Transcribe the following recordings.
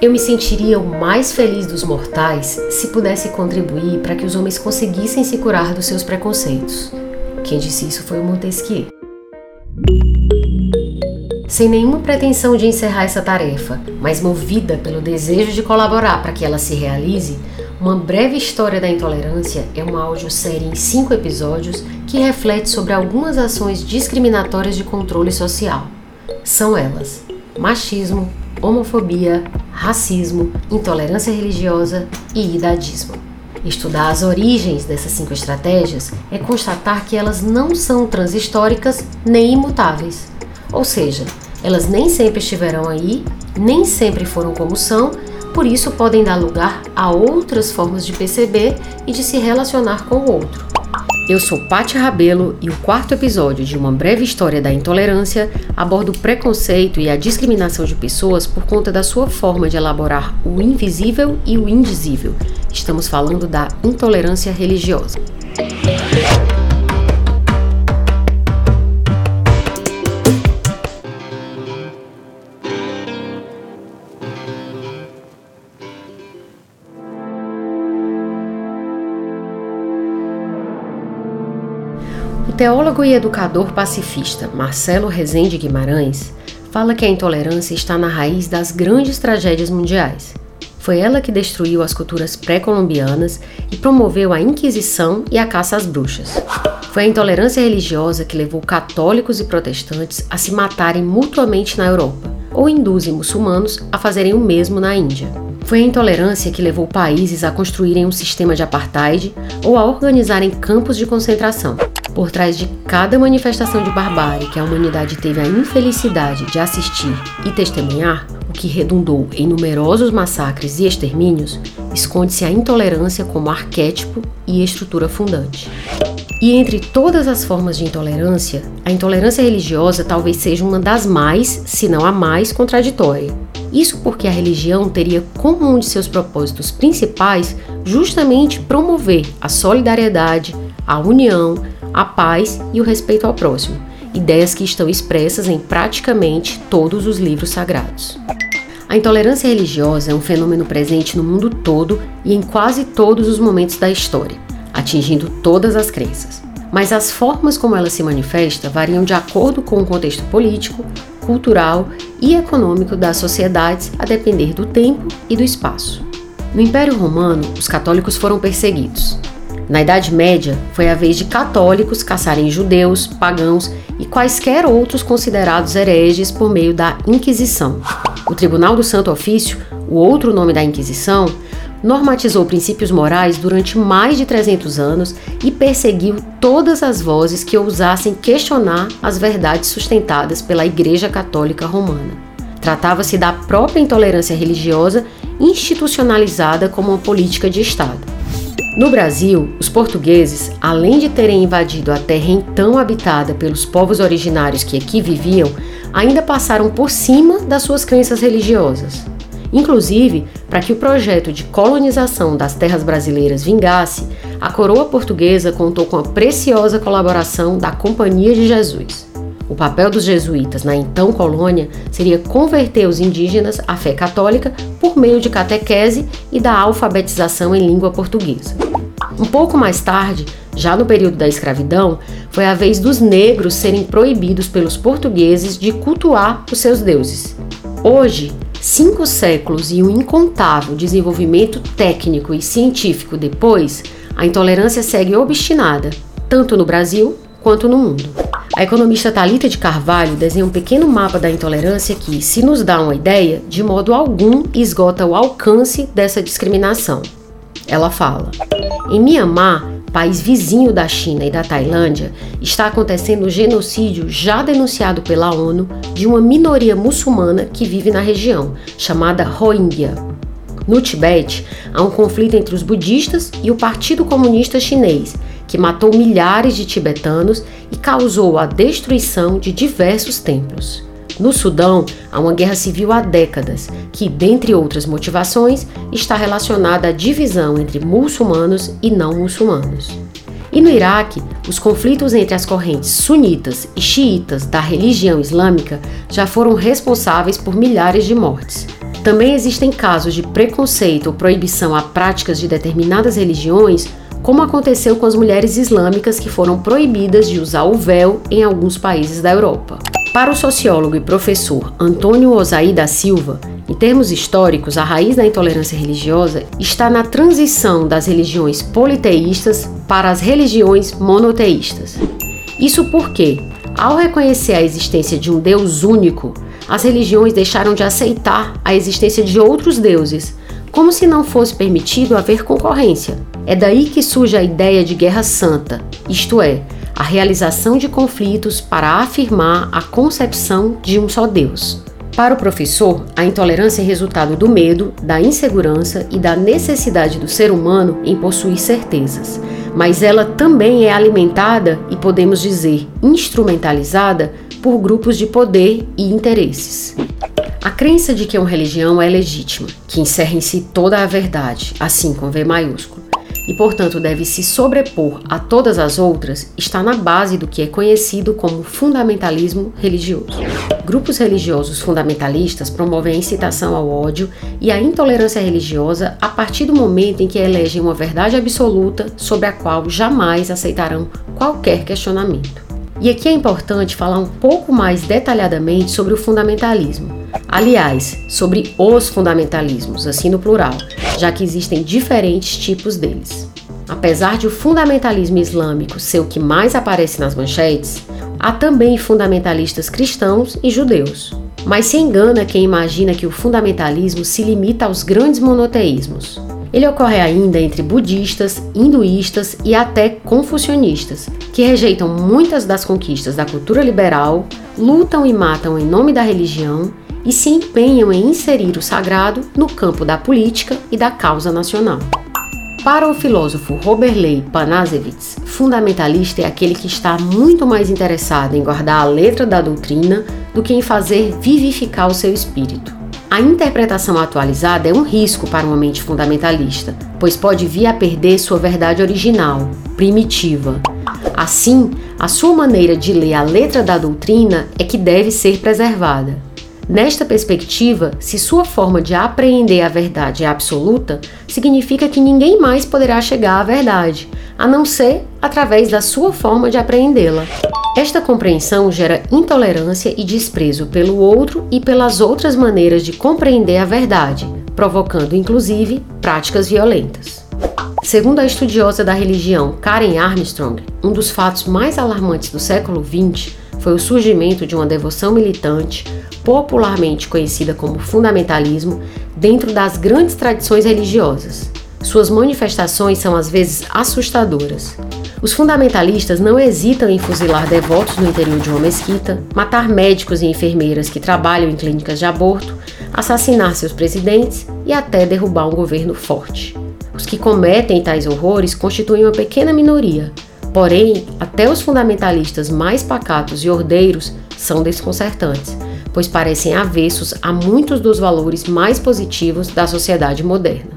Eu me sentiria o mais feliz dos mortais se pudesse contribuir para que os homens conseguissem se curar dos seus preconceitos. Quem disse isso foi o Montesquieu. Sem nenhuma pretensão de encerrar essa tarefa, mas movida pelo desejo de colaborar para que ela se realize, uma breve história da intolerância é uma audiosérie em cinco episódios que reflete sobre algumas ações discriminatórias de controle social. São elas: machismo, homofobia, racismo, intolerância religiosa e idadismo. Estudar as origens dessas cinco estratégias é constatar que elas não são transhistóricas nem imutáveis. Ou seja, elas nem sempre estiverão aí, nem sempre foram como são, por isso podem dar lugar a outras formas de perceber e de se relacionar com o outro. Eu sou Paty Rabelo e o quarto episódio de Uma Breve História da Intolerância aborda o preconceito e a discriminação de pessoas por conta da sua forma de elaborar o invisível e o indizível. Estamos falando da intolerância religiosa. Teólogo e educador pacifista Marcelo Rezende Guimarães fala que a intolerância está na raiz das grandes tragédias mundiais. Foi ela que destruiu as culturas pré-colombianas e promoveu a Inquisição e a caça às bruxas. Foi a intolerância religiosa que levou católicos e protestantes a se matarem mutuamente na Europa, ou hindus e muçulmanos a fazerem o mesmo na Índia. Foi a intolerância que levou países a construírem um sistema de apartheid ou a organizarem campos de concentração. Por trás de cada manifestação de barbárie que a humanidade teve a infelicidade de assistir e testemunhar, o que redundou em numerosos massacres e extermínios, esconde-se a intolerância como arquétipo e estrutura fundante. E entre todas as formas de intolerância, a intolerância religiosa talvez seja uma das mais, se não a mais, contraditória. Isso porque a religião teria como um de seus propósitos principais justamente promover a solidariedade, a união, a paz e o respeito ao próximo, ideias que estão expressas em praticamente todos os livros sagrados. A intolerância religiosa é um fenômeno presente no mundo todo e em quase todos os momentos da história, atingindo todas as crenças. Mas as formas como ela se manifesta variam de acordo com o contexto político, cultural e econômico das sociedades, a depender do tempo e do espaço. No Império Romano, os católicos foram perseguidos. Na Idade Média, foi a vez de católicos caçarem judeus, pagãos e quaisquer outros considerados hereges por meio da Inquisição. O Tribunal do Santo Ofício, o outro nome da Inquisição, normatizou princípios morais durante mais de 300 anos e perseguiu todas as vozes que ousassem questionar as verdades sustentadas pela Igreja Católica Romana. Tratava-se da própria intolerância religiosa institucionalizada como uma política de Estado. No Brasil, os portugueses, além de terem invadido a terra então habitada pelos povos originários que aqui viviam, ainda passaram por cima das suas crenças religiosas. Inclusive, para que o projeto de colonização das terras brasileiras vingasse, a coroa portuguesa contou com a preciosa colaboração da Companhia de Jesus. O papel dos jesuítas na então colônia seria converter os indígenas à fé católica meio de catequese e da alfabetização em língua portuguesa. Um pouco mais tarde, já no período da escravidão, foi a vez dos negros serem proibidos pelos portugueses de cultuar os seus deuses. Hoje, cinco séculos e um incontável desenvolvimento técnico e científico depois, a intolerância segue obstinada, tanto no Brasil quanto no mundo. A economista Talita de Carvalho desenha um pequeno mapa da intolerância que, se nos dá uma ideia, de modo algum esgota o alcance dessa discriminação. Ela fala: Em Myanmar, país vizinho da China e da Tailândia, está acontecendo o genocídio já denunciado pela ONU de uma minoria muçulmana que vive na região, chamada Rohingya. No Tibete, há um conflito entre os budistas e o Partido Comunista Chinês, que matou milhares de tibetanos e causou a destruição de diversos templos. No Sudão, há uma guerra civil há décadas, que, dentre outras motivações, está relacionada à divisão entre muçulmanos e não muçulmanos. E no Iraque, os conflitos entre as correntes sunitas e xiitas da religião islâmica já foram responsáveis por milhares de mortes. Também existem casos de preconceito ou proibição a práticas de determinadas religiões, como aconteceu com as mulheres islâmicas que foram proibidas de usar o véu em alguns países da Europa. Para o sociólogo e professor Antônio Osaí da Silva, em termos históricos, a raiz da intolerância religiosa está na transição das religiões politeístas para as religiões monoteístas. Isso porque, ao reconhecer a existência de um Deus único, as religiões deixaram de aceitar a existência de outros deuses, como se não fosse permitido haver concorrência. É daí que surge a ideia de guerra santa, isto é, a realização de conflitos para afirmar a concepção de um só Deus. Para o professor, a intolerância é resultado do medo, da insegurança e da necessidade do ser humano em possuir certezas, mas ela também é alimentada e podemos dizer instrumentalizada por grupos de poder e interesses. A crença de que uma religião é legítima, que encerra em si toda a verdade, assim com V maiúsculo, e, portanto, deve se sobrepor a todas as outras, está na base do que é conhecido como fundamentalismo religioso. Grupos religiosos fundamentalistas promovem a incitação ao ódio e à intolerância religiosa a partir do momento em que elegem uma verdade absoluta sobre a qual jamais aceitarão qualquer questionamento. E aqui é importante falar um pouco mais detalhadamente sobre o fundamentalismo. Aliás, sobre os fundamentalismos, assim no plural, já que existem diferentes tipos deles. Apesar de o fundamentalismo islâmico ser o que mais aparece nas manchetes, há também fundamentalistas cristãos e judeus. Mas se engana quem imagina que o fundamentalismo se limita aos grandes monoteísmos. Ele ocorre ainda entre budistas, hinduístas e até confucionistas, que rejeitam muitas das conquistas da cultura liberal, lutam e matam em nome da religião e se empenham em inserir o sagrado no campo da política e da causa nacional. Para o filósofo Roberley Panazevitz, fundamentalista é aquele que está muito mais interessado em guardar a letra da doutrina do que em fazer vivificar o seu espírito. A interpretação atualizada é um risco para uma mente fundamentalista, pois pode vir a perder sua verdade original, primitiva. Assim, a sua maneira de ler a letra da doutrina é que deve ser preservada. Nesta perspectiva, se sua forma de apreender a verdade é absoluta, significa que ninguém mais poderá chegar à verdade, a não ser através da sua forma de apreendê-la. Esta compreensão gera intolerância e desprezo pelo outro e pelas outras maneiras de compreender a verdade, provocando inclusive práticas violentas. Segundo a estudiosa da religião Karen Armstrong, um dos fatos mais alarmantes do século XX foi o surgimento de uma devoção militante, popularmente conhecida como fundamentalismo, dentro das grandes tradições religiosas. Suas manifestações são às vezes assustadoras. Os fundamentalistas não hesitam em fuzilar devotos no interior de uma mesquita, matar médicos e enfermeiras que trabalham em clínicas de aborto, assassinar seus presidentes e até derrubar um governo forte. Os que cometem tais horrores constituem uma pequena minoria, Porém, até os fundamentalistas mais pacatos e ordeiros são desconcertantes, pois parecem avessos a muitos dos valores mais positivos da sociedade moderna.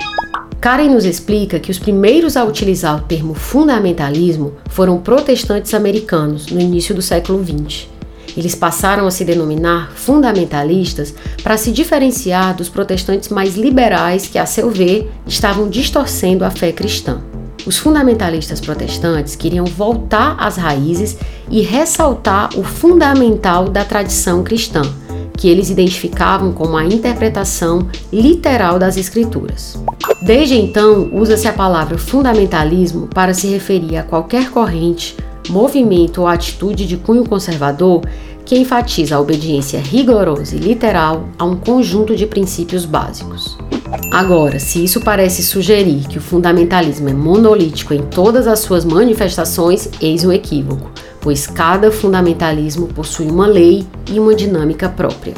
Karen nos explica que os primeiros a utilizar o termo fundamentalismo foram protestantes americanos no início do século XX. Eles passaram a se denominar fundamentalistas para se diferenciar dos protestantes mais liberais que, a seu ver, estavam distorcendo a fé cristã. Os fundamentalistas protestantes queriam voltar às raízes e ressaltar o fundamental da tradição cristã, que eles identificavam como a interpretação literal das Escrituras. Desde então, usa-se a palavra fundamentalismo para se referir a qualquer corrente, movimento ou atitude de cunho conservador que enfatiza a obediência rigorosa e literal a um conjunto de princípios básicos. Agora, se isso parece sugerir que o fundamentalismo é monolítico em todas as suas manifestações, eis um equívoco, pois cada fundamentalismo possui uma lei e uma dinâmica própria.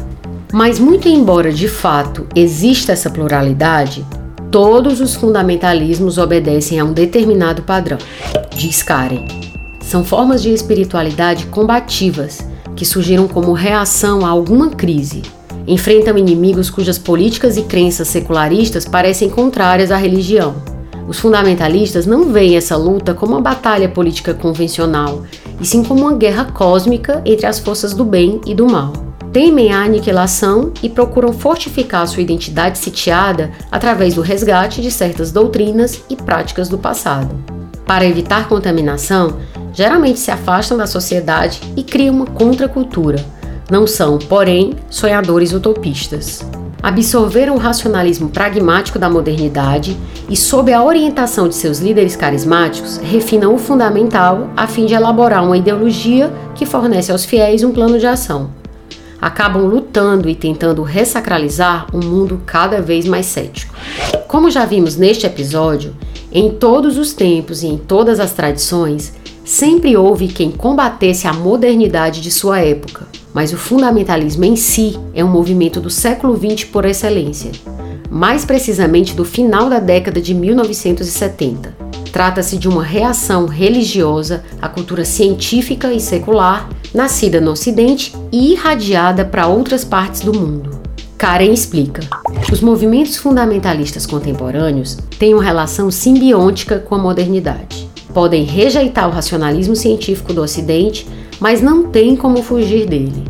Mas, muito embora de fato exista essa pluralidade, todos os fundamentalismos obedecem a um determinado padrão, diz Karen. São formas de espiritualidade combativas que surgiram como reação a alguma crise, enfrentam inimigos cujas políticas e crenças secularistas parecem contrárias à religião. Os fundamentalistas não veem essa luta como uma batalha política convencional, e sim como uma guerra cósmica entre as forças do bem e do mal. temem a aniquilação e procuram fortificar sua identidade sitiada através do resgate de certas doutrinas e práticas do passado. Para evitar contaminação, geralmente se afastam da sociedade e criam uma contracultura. Não são, porém, sonhadores utopistas absorveram o racionalismo pragmático da modernidade e, sob a orientação de seus líderes carismáticos, refinam o fundamental a fim de elaborar uma ideologia que fornece aos fiéis um plano de ação. Acabam lutando e tentando ressacralizar um mundo cada vez mais cético. Como já vimos neste episódio, em todos os tempos e em todas as tradições, sempre houve quem combatesse a modernidade de sua época mas o fundamentalismo em si é um movimento do século XX por excelência, mais precisamente do final da década de 1970. Trata-se de uma reação religiosa à cultura científica e secular, nascida no Ocidente e irradiada para outras partes do mundo. Karen explica: os movimentos fundamentalistas contemporâneos têm uma relação simbiótica com a modernidade. Podem rejeitar o racionalismo científico do Ocidente mas não tem como fugir dele.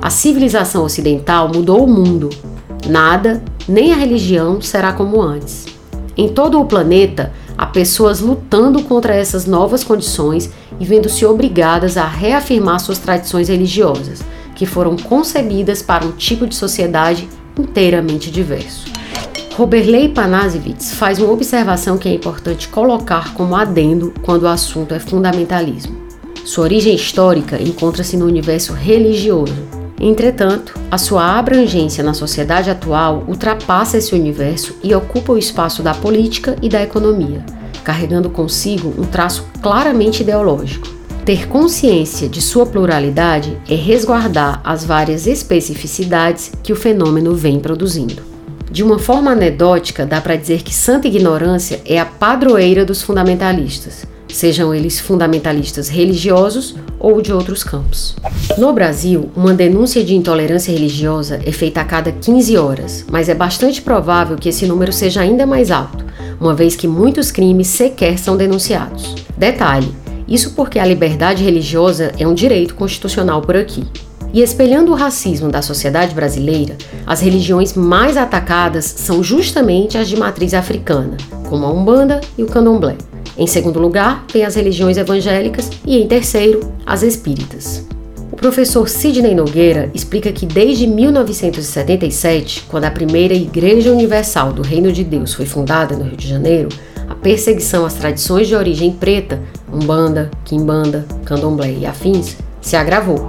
A civilização ocidental mudou o mundo. Nada, nem a religião, será como antes. Em todo o planeta, há pessoas lutando contra essas novas condições e vendo-se obrigadas a reafirmar suas tradições religiosas, que foram concebidas para um tipo de sociedade inteiramente diverso. Roberley Panasiewicz faz uma observação que é importante colocar como adendo quando o assunto é fundamentalismo. Sua origem histórica encontra-se no universo religioso. Entretanto, a sua abrangência na sociedade atual ultrapassa esse universo e ocupa o espaço da política e da economia, carregando consigo um traço claramente ideológico. Ter consciência de sua pluralidade é resguardar as várias especificidades que o fenômeno vem produzindo. De uma forma anedótica, dá para dizer que santa ignorância é a padroeira dos fundamentalistas sejam eles fundamentalistas religiosos ou de outros campos. No Brasil, uma denúncia de intolerância religiosa é feita a cada 15 horas, mas é bastante provável que esse número seja ainda mais alto, uma vez que muitos crimes sequer são denunciados. Detalhe: isso porque a liberdade religiosa é um direito constitucional por aqui. E espelhando o racismo da sociedade brasileira, as religiões mais atacadas são justamente as de matriz africana, como a Umbanda e o Candomblé. Em segundo lugar, vem as religiões evangélicas e, em terceiro, as espíritas. O professor Sidney Nogueira explica que desde 1977, quando a primeira Igreja Universal do Reino de Deus foi fundada no Rio de Janeiro, a perseguição às tradições de origem preta, umbanda, quimbanda, candomblé e afins, se agravou.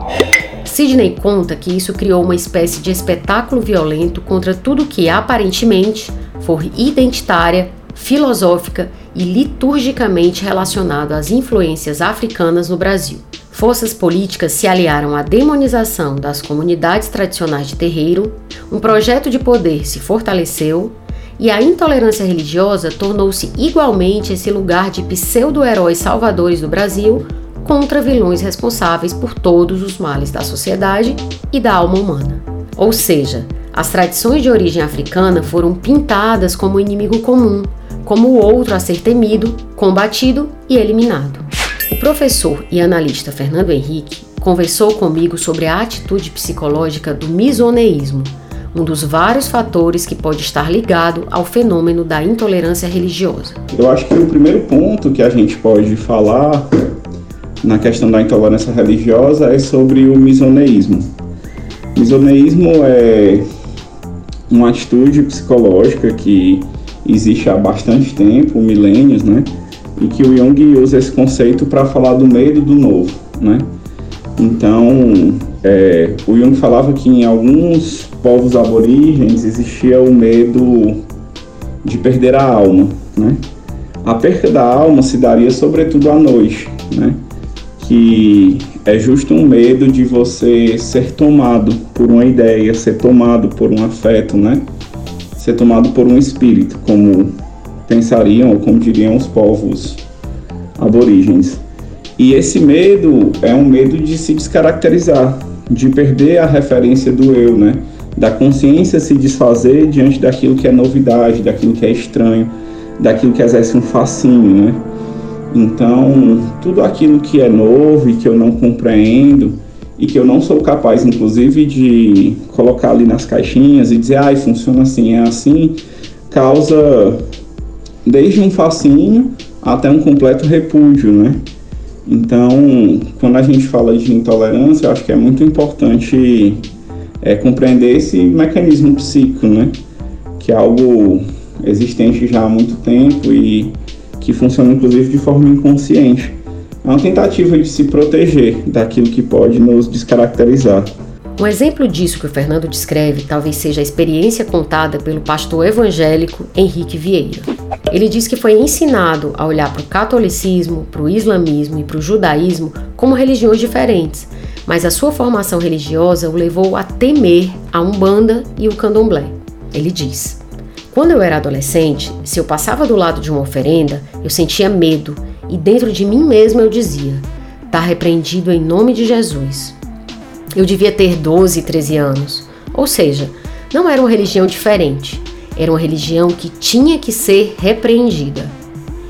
Sidney conta que isso criou uma espécie de espetáculo violento contra tudo que aparentemente for identitária, filosófica e liturgicamente relacionado às influências africanas no Brasil. Forças políticas se aliaram à demonização das comunidades tradicionais de terreiro, um projeto de poder se fortaleceu e a intolerância religiosa tornou-se igualmente esse lugar de pseudo-heróis salvadores do Brasil contra vilões responsáveis por todos os males da sociedade e da alma humana. Ou seja, as tradições de origem africana foram pintadas como inimigo comum, como o outro a ser temido, combatido e eliminado. O professor e analista Fernando Henrique conversou comigo sobre a atitude psicológica do misoneísmo, um dos vários fatores que pode estar ligado ao fenômeno da intolerância religiosa. Eu acho que o primeiro ponto que a gente pode falar na questão da intolerância religiosa é sobre o misoneísmo. Misoneísmo é uma atitude psicológica que existe há bastante tempo, milênios, né? E que o Jung usa esse conceito para falar do medo do novo, né? Então, é, o Jung falava que em alguns povos aborígenes existia o medo de perder a alma, né? A perda da alma se daria sobretudo à noite, né? Que é justo um medo de você ser tomado por uma ideia, ser tomado por um afeto, né? Ser tomado por um espírito, como pensariam ou como diriam os povos aborígenes. E esse medo é um medo de se descaracterizar, de perder a referência do eu, né? Da consciência se desfazer diante daquilo que é novidade, daquilo que é estranho, daquilo que exerce um fascínio, né? Então, tudo aquilo que é novo e que eu não compreendo e que eu não sou capaz, inclusive, de colocar ali nas caixinhas e dizer, ai, ah, funciona assim, é assim, causa desde um fascínio até um completo repúdio, né? Então, quando a gente fala de intolerância, eu acho que é muito importante é, compreender esse mecanismo psíquico, né? Que é algo existente já há muito tempo e que funciona inclusive de forma inconsciente. Uma tentativa de se proteger daquilo que pode nos descaracterizar. Um exemplo disso que o Fernando descreve talvez seja a experiência contada pelo pastor evangélico Henrique Vieira. Ele diz que foi ensinado a olhar para o catolicismo, para o islamismo e para o judaísmo como religiões diferentes, mas a sua formação religiosa o levou a temer a Umbanda e o Candomblé. Ele diz: Quando eu era adolescente, se eu passava do lado de uma oferenda, eu sentia medo e dentro de mim mesmo eu dizia: Está repreendido em nome de Jesus. Eu devia ter 12, 13 anos. Ou seja, não era uma religião diferente, era uma religião que tinha que ser repreendida.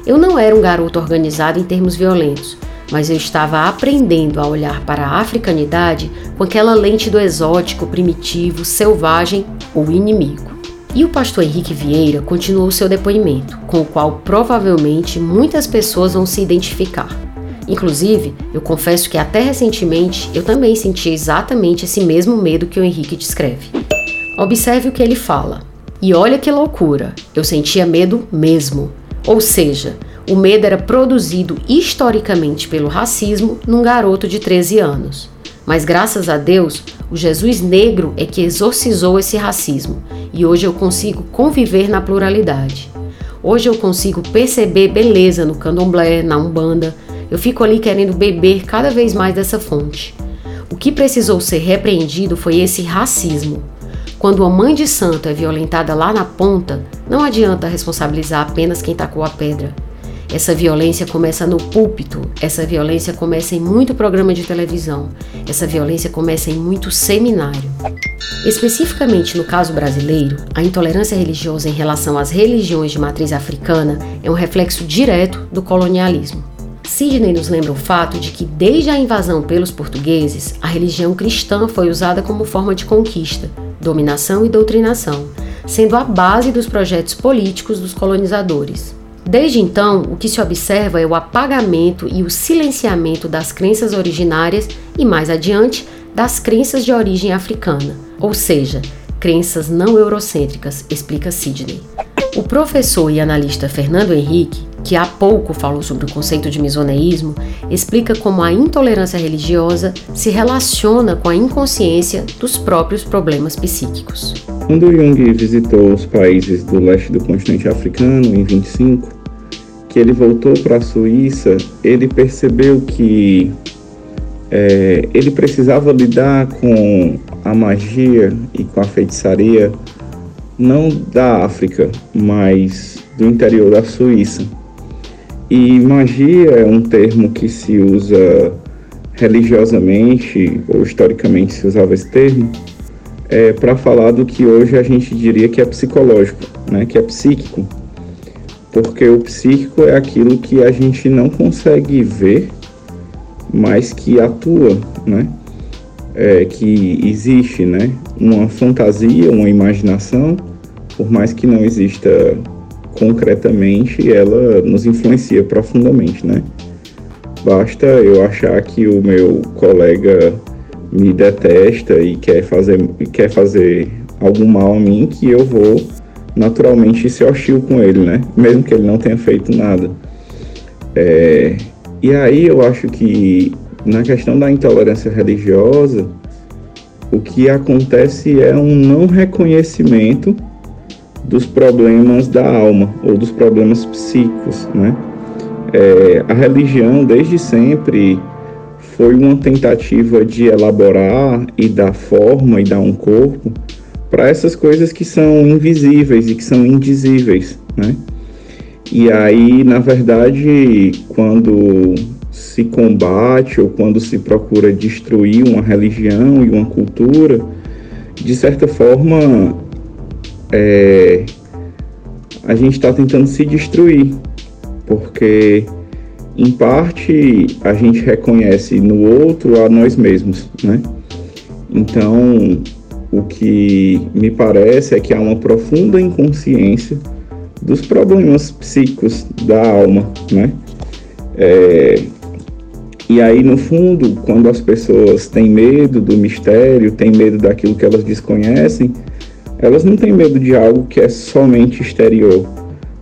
Eu não era um garoto organizado em termos violentos, mas eu estava aprendendo a olhar para a africanidade com aquela lente do exótico, primitivo, selvagem ou inimigo. E o pastor Henrique Vieira continuou seu depoimento, com o qual provavelmente muitas pessoas vão se identificar. Inclusive, eu confesso que até recentemente eu também senti exatamente esse mesmo medo que o Henrique descreve. Observe o que ele fala. E olha que loucura, eu sentia medo mesmo. Ou seja, o medo era produzido historicamente pelo racismo num garoto de 13 anos. Mas graças a Deus, o Jesus negro é que exorcizou esse racismo e hoje eu consigo conviver na pluralidade. Hoje eu consigo perceber beleza no candomblé, na umbanda, eu fico ali querendo beber cada vez mais dessa fonte. O que precisou ser repreendido foi esse racismo. Quando a mãe de santo é violentada lá na ponta, não adianta responsabilizar apenas quem tacou a pedra. Essa violência começa no púlpito, essa violência começa em muito programa de televisão, essa violência começa em muito seminário. Especificamente no caso brasileiro, a intolerância religiosa em relação às religiões de matriz africana é um reflexo direto do colonialismo. Sidney nos lembra o fato de que, desde a invasão pelos portugueses, a religião cristã foi usada como forma de conquista, dominação e doutrinação, sendo a base dos projetos políticos dos colonizadores. Desde então, o que se observa é o apagamento e o silenciamento das crenças originárias e, mais adiante, das crenças de origem africana, ou seja, crenças não eurocêntricas, explica Sidney. O professor e analista Fernando Henrique que há pouco falou sobre o conceito de misoneísmo, explica como a intolerância religiosa se relaciona com a inconsciência dos próprios problemas psíquicos. Quando Jung visitou os países do leste do continente africano em 25, que ele voltou para a Suíça, ele percebeu que é, ele precisava lidar com a magia e com a feitiçaria não da África, mas do interior da Suíça. E magia é um termo que se usa religiosamente, ou historicamente se usava esse termo, é, para falar do que hoje a gente diria que é psicológico, né, que é psíquico. Porque o psíquico é aquilo que a gente não consegue ver, mas que atua, né? É, que existe, né? Uma fantasia, uma imaginação, por mais que não exista concretamente ela nos influencia profundamente, né? Basta eu achar que o meu colega me detesta e quer fazer, quer fazer algum mal a mim que eu vou naturalmente ser hostil com ele, né? Mesmo que ele não tenha feito nada. É, e aí eu acho que na questão da intolerância religiosa, o que acontece é um não reconhecimento dos problemas da alma ou dos problemas psíquicos, né? É, a religião desde sempre foi uma tentativa de elaborar e dar forma e dar um corpo para essas coisas que são invisíveis e que são indizíveis, né? E aí, na verdade, quando se combate ou quando se procura destruir uma religião e uma cultura, de certa forma é, a gente está tentando se destruir, porque em parte, a gente reconhece no outro a nós mesmos, né? Então, o que me parece é que há uma profunda inconsciência dos problemas psíquicos da alma, né? É, e aí, no fundo, quando as pessoas têm medo do mistério, têm medo daquilo que elas desconhecem, elas não têm medo de algo que é somente exterior,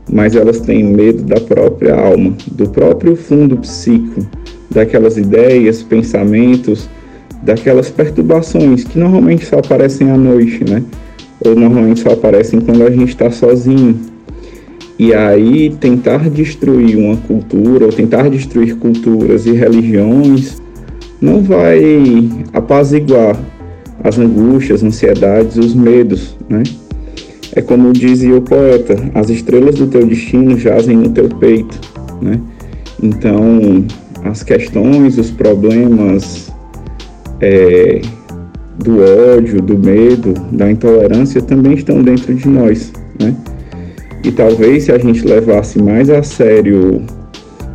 mas elas têm medo da própria alma, do próprio fundo psíquico, daquelas ideias, pensamentos, daquelas perturbações que normalmente só aparecem à noite, né? Ou normalmente só aparecem quando a gente está sozinho. E aí tentar destruir uma cultura ou tentar destruir culturas e religiões não vai apaziguar as angústias, ansiedades, os medos, né? É como dizia o poeta, as estrelas do teu destino jazem no teu peito, né? Então, as questões, os problemas é, do ódio, do medo, da intolerância também estão dentro de nós, né? E talvez se a gente levasse mais a sério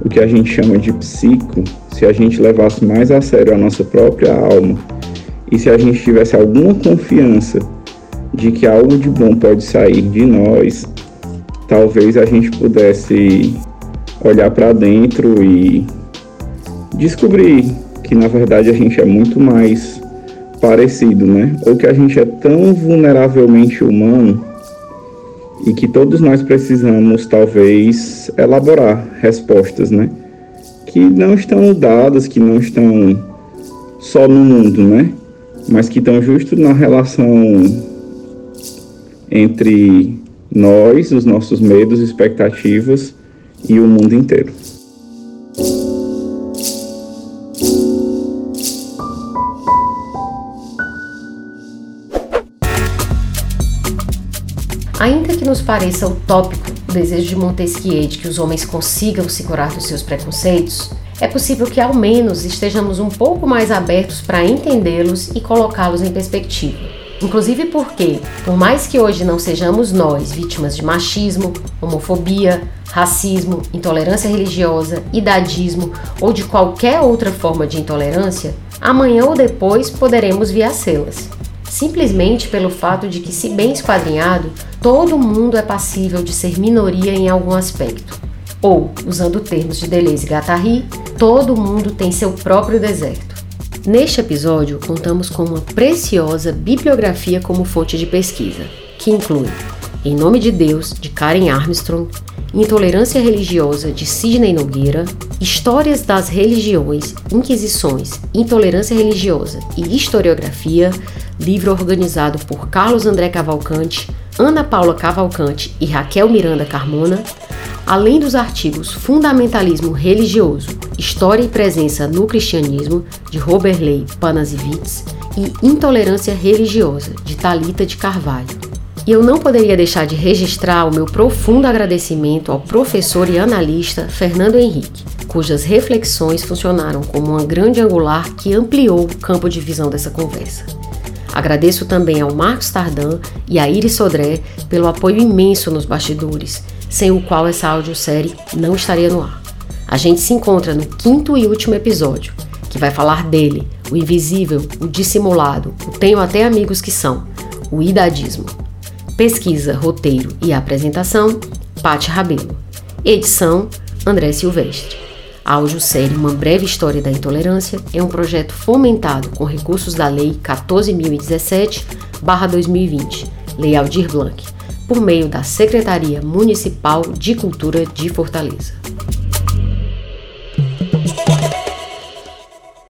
o que a gente chama de psico, se a gente levasse mais a sério a nossa própria alma, e se a gente tivesse alguma confiança de que algo de bom pode sair de nós, talvez a gente pudesse olhar para dentro e descobrir que na verdade a gente é muito mais parecido, né? Ou que a gente é tão vulneravelmente humano e que todos nós precisamos talvez elaborar respostas, né? Que não estão dadas, que não estão só no mundo, né? Mas que estão justo na relação entre nós, os nossos medos, expectativas e o mundo inteiro. Que nos pareça utópico o desejo de Montesquieu de que os homens consigam se curar dos seus preconceitos, é possível que ao menos estejamos um pouco mais abertos para entendê-los e colocá-los em perspectiva. Inclusive porque, por mais que hoje não sejamos nós vítimas de machismo, homofobia, racismo, intolerância religiosa, idadismo ou de qualquer outra forma de intolerância, amanhã ou depois poderemos vir a las simplesmente pelo fato de que, se bem esquadrinhado, todo mundo é passível de ser minoria em algum aspecto. Ou, usando termos de Deleuze e Guattari, todo mundo tem seu próprio deserto. Neste episódio, contamos com uma preciosa bibliografia como fonte de pesquisa, que inclui Em Nome de Deus, de Karen Armstrong, Intolerância Religiosa, de Sidney Nogueira, Histórias das Religiões, Inquisições, Intolerância Religiosa e Historiografia, livro organizado por Carlos André Cavalcante, Ana Paula Cavalcante e Raquel Miranda Carmona, além dos artigos Fundamentalismo Religioso, História e Presença no Cristianismo, de Roberley Panasiewicz, e Intolerância Religiosa, de Talita de Carvalho. E eu não poderia deixar de registrar o meu profundo agradecimento ao professor e analista Fernando Henrique, cujas reflexões funcionaram como uma grande angular que ampliou o campo de visão dessa conversa. Agradeço também ao Marcos Tardan e a Iris Sodré pelo apoio imenso nos bastidores, sem o qual essa audiosérie não estaria no ar. A gente se encontra no quinto e último episódio, que vai falar dele, o invisível, o dissimulado, o tenho até amigos que são, o idadismo. Pesquisa, roteiro e apresentação, Pati Rabelo. Edição, André Silvestre. A audiosérie Uma Breve História da Intolerância é um projeto fomentado com recursos da Lei 14.017-2020, Lei Aldir Blanc, por meio da Secretaria Municipal de Cultura de Fortaleza.